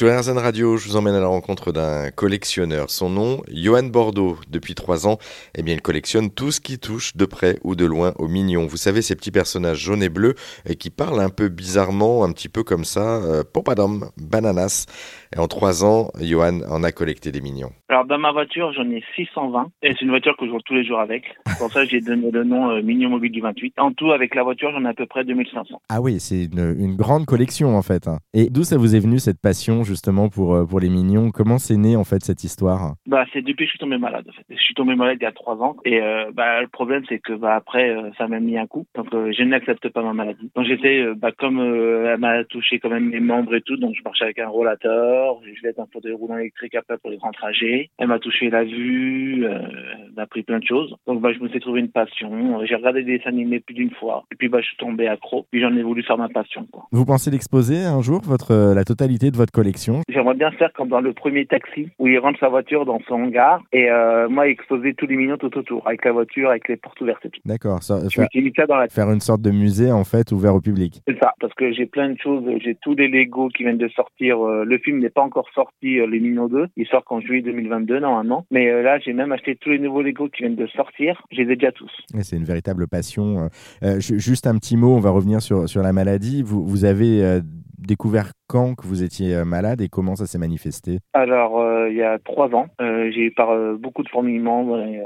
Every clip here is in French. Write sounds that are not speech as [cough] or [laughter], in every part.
Sur RZN Radio, je vous emmène à la rencontre d'un collectionneur. Son nom, Johan Bordeaux. Depuis trois ans, eh bien, il collectionne tout ce qui touche de près ou de loin aux mignons. Vous savez, ces petits personnages jaunes et bleus et qui parlent un peu bizarrement, un petit peu comme ça, euh, popadom, bananas. Et en trois ans, Johan en a collecté des mignons. Alors, dans ma voiture, j'en ai 620. Et c'est une voiture que je roule tous les jours avec. Pour ça, j'ai donné le nom euh, Mignon Mobile du 28. En tout, avec la voiture, j'en ai à peu près 2500. Ah oui, c'est une, une grande collection en fait. hein. Et d'où ça vous est venu cette passion justement pour, euh, pour les mignons Comment c'est né en fait cette histoire? Bah, c'est depuis que je suis tombé malade, en fait. Je suis tombé malade il y a trois ans. Et euh, bah, le problème, c'est que bah, après, euh, ça m'a mis un coup. Donc, euh, je n'accepte pas ma maladie. Donc, j'étais, bah, comme elle m'a touché quand même mes membres et tout, donc je marchais avec un rollateur. Je vais être un fauteuil roulant électrique après pour les grands trajets. Elle m'a touché la vue, elle m'a appris plein de choses. Donc, bah, je me suis trouvé une passion. J'ai regardé des dessins animés plus d'une fois. Et puis, bah, je suis tombé accro. Puis, j'en ai voulu faire ma passion, quoi. Vous pensez d'exposer un jour votre, la totalité de votre collection? J'aimerais bien faire comme dans le premier taxi, où il rentre sa voiture dans son hangar, et euh, moi exposer tous les mignons tout autour, avec la voiture, avec les portes ouvertes et tout. D'accord, ça- Je faire, ça dans la tête. faire une sorte de musée en fait ouvert au public. C'est ça, parce que j'ai plein de choses, j'ai tous les Lego qui viennent de sortir. euh, le film n'est pas encore sorti, euh, Les Mignons 2, il sort qu'en juillet 2022 normalement. Mais là, j'ai même acheté tous les nouveaux Lego qui viennent de sortir, je les ai déjà tous. C'est une véritable passion. Euh, ju- juste un petit mot, on va revenir sur, sur la maladie. Vous, vous avez euh, découvert quand que vous étiez euh, malade et comment ça s'est manifesté? Alors, euh, il y a trois ans, euh, j'ai eu par euh, beaucoup de fourmillements, dans les,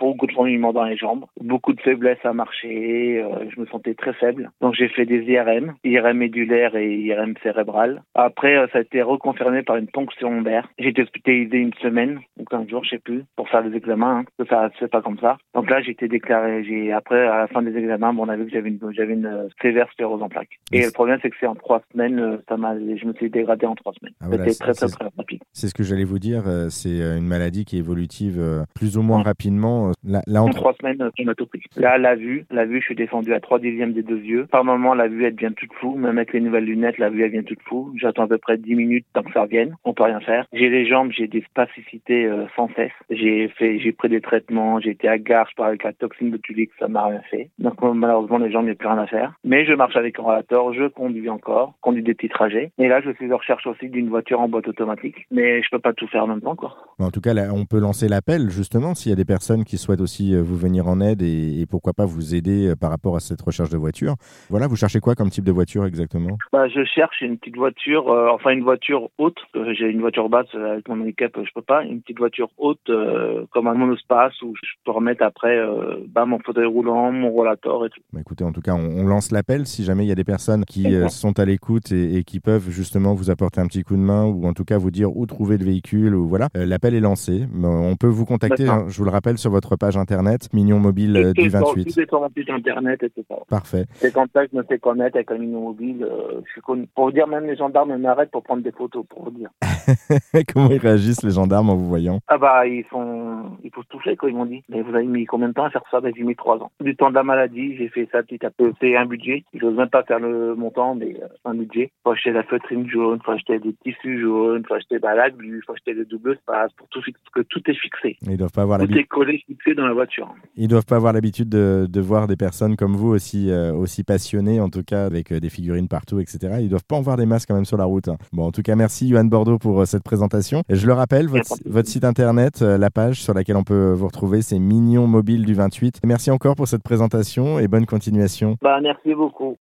beaucoup de fourmillements dans les jambes, beaucoup de faiblesse à marcher, je me sentais très faible. Donc j'ai fait des IRM, IRM médulaire et IRM cérébral. Après, ça a été reconfirmé par une ponction lombaire. J'ai été hospitalisé une semaine ou 15 jours, je sais plus, pour faire les examens. Hein, parce que ça se fait pas comme ça. Donc là, j'ai été déclaré. J'ai après à la fin des examens, bon, on a vu que j'avais une j'avais une sévère sclérose en plaques. Et le problème, c'est que c'est en trois semaines, ça m'a, je me suis dégradé en trois semaines. Ah, voilà, C'était très très très rapide. C'est ce que j'allais vous dire. euh, C'est euh, une maladie qui est évolutive euh, plus ou moins rapidement. Là, là, En en trois semaines, on a tout pris. Là, la vue, la vue, je suis descendu à trois dixièmes des deux yeux. Par moment, la vue, elle devient toute floue. Même avec les nouvelles lunettes, la vue, elle devient toute floue. J'attends à peu près dix minutes tant que ça revienne. On peut rien faire. J'ai les jambes, j'ai des spasticité euh, sans cesse. J'ai fait, j'ai pris des traitements. J'ai été à parle avec la toxine botulique, ça m'a rien fait. Donc malheureusement, les jambes, il n'y a plus rien à faire. Mais je marche avec un rollateur, je conduis encore, conduis des petits trajets. Et là, je suis en recherche aussi d'une voiture en boîte automatique. Mais je peux pas tout faire en même temps, quoi. En tout cas, là, on peut lancer l'appel justement s'il y a des personnes qui souhaitent aussi euh, vous venir en aide et, et pourquoi pas vous aider euh, par rapport à cette recherche de voiture. Voilà, vous cherchez quoi comme type de voiture exactement? Bah, je cherche une petite voiture, euh, enfin une voiture haute. J'ai une voiture basse avec mon handicap, je peux pas. Une petite voiture haute, euh, comme un monospace où je peux remettre après euh, bah, mon fauteuil roulant, mon rollator et tout. Bah, Écoutez, en tout cas, on, on lance l'appel si jamais il y a des personnes qui sont à l'écoute et, et qui peuvent justement vous apporter un petit coup de main ou en tout cas vous dire où trouver le véhicule ou voilà. Euh, l'appel est lancé. On peut vous contacter, hein, je vous le rappelle, sur votre page internet Mignon Mobile euh, Tout du est sur- 28. Tout est sur mon site internet et ça. Parfait. C'est comme ça que je me fais connaître avec un minion mobile. euh, je suis connu. Pour vous dire, même les gendarmes m'arrêtent pour prendre des photos, pour vous dire. [laughs] Comment ils réagissent les gendarmes en vous voyant? Ah bah, ils sont, ils toucher, quoi, ils m'ont dit. Mais vous avez mis combien de temps à faire ça? Ben, j'ai mis trois ans. Du temps de la maladie, j'ai fait ça petit à peu. C'est un budget. Je n'ose même pas faire le montant, mais euh, un budget. Faut acheter la feutrine jaune, faut acheter des tissus jaunes, faut acheter bah, la glu, faut acheter le double espace, pour tout que tout est fixé. Ils doivent pas avoir Tout est collé, fixé dans la voiture. Ils doivent pas avoir l'habitude de, de voir des personnes comme vous aussi euh, aussi passionnées, en tout cas avec euh, des figurines partout, etc. Ils doivent pas en voir des masques quand même sur la route. hein. Bon, en tout cas, merci Johan Bordeaux pour cette présentation. Et je le rappelle, votre, votre site internet, la page sur laquelle on peut vous retrouver, c'est Mignon Mobile du 28. Merci encore pour cette présentation et bonne continuation. Bah, merci beaucoup.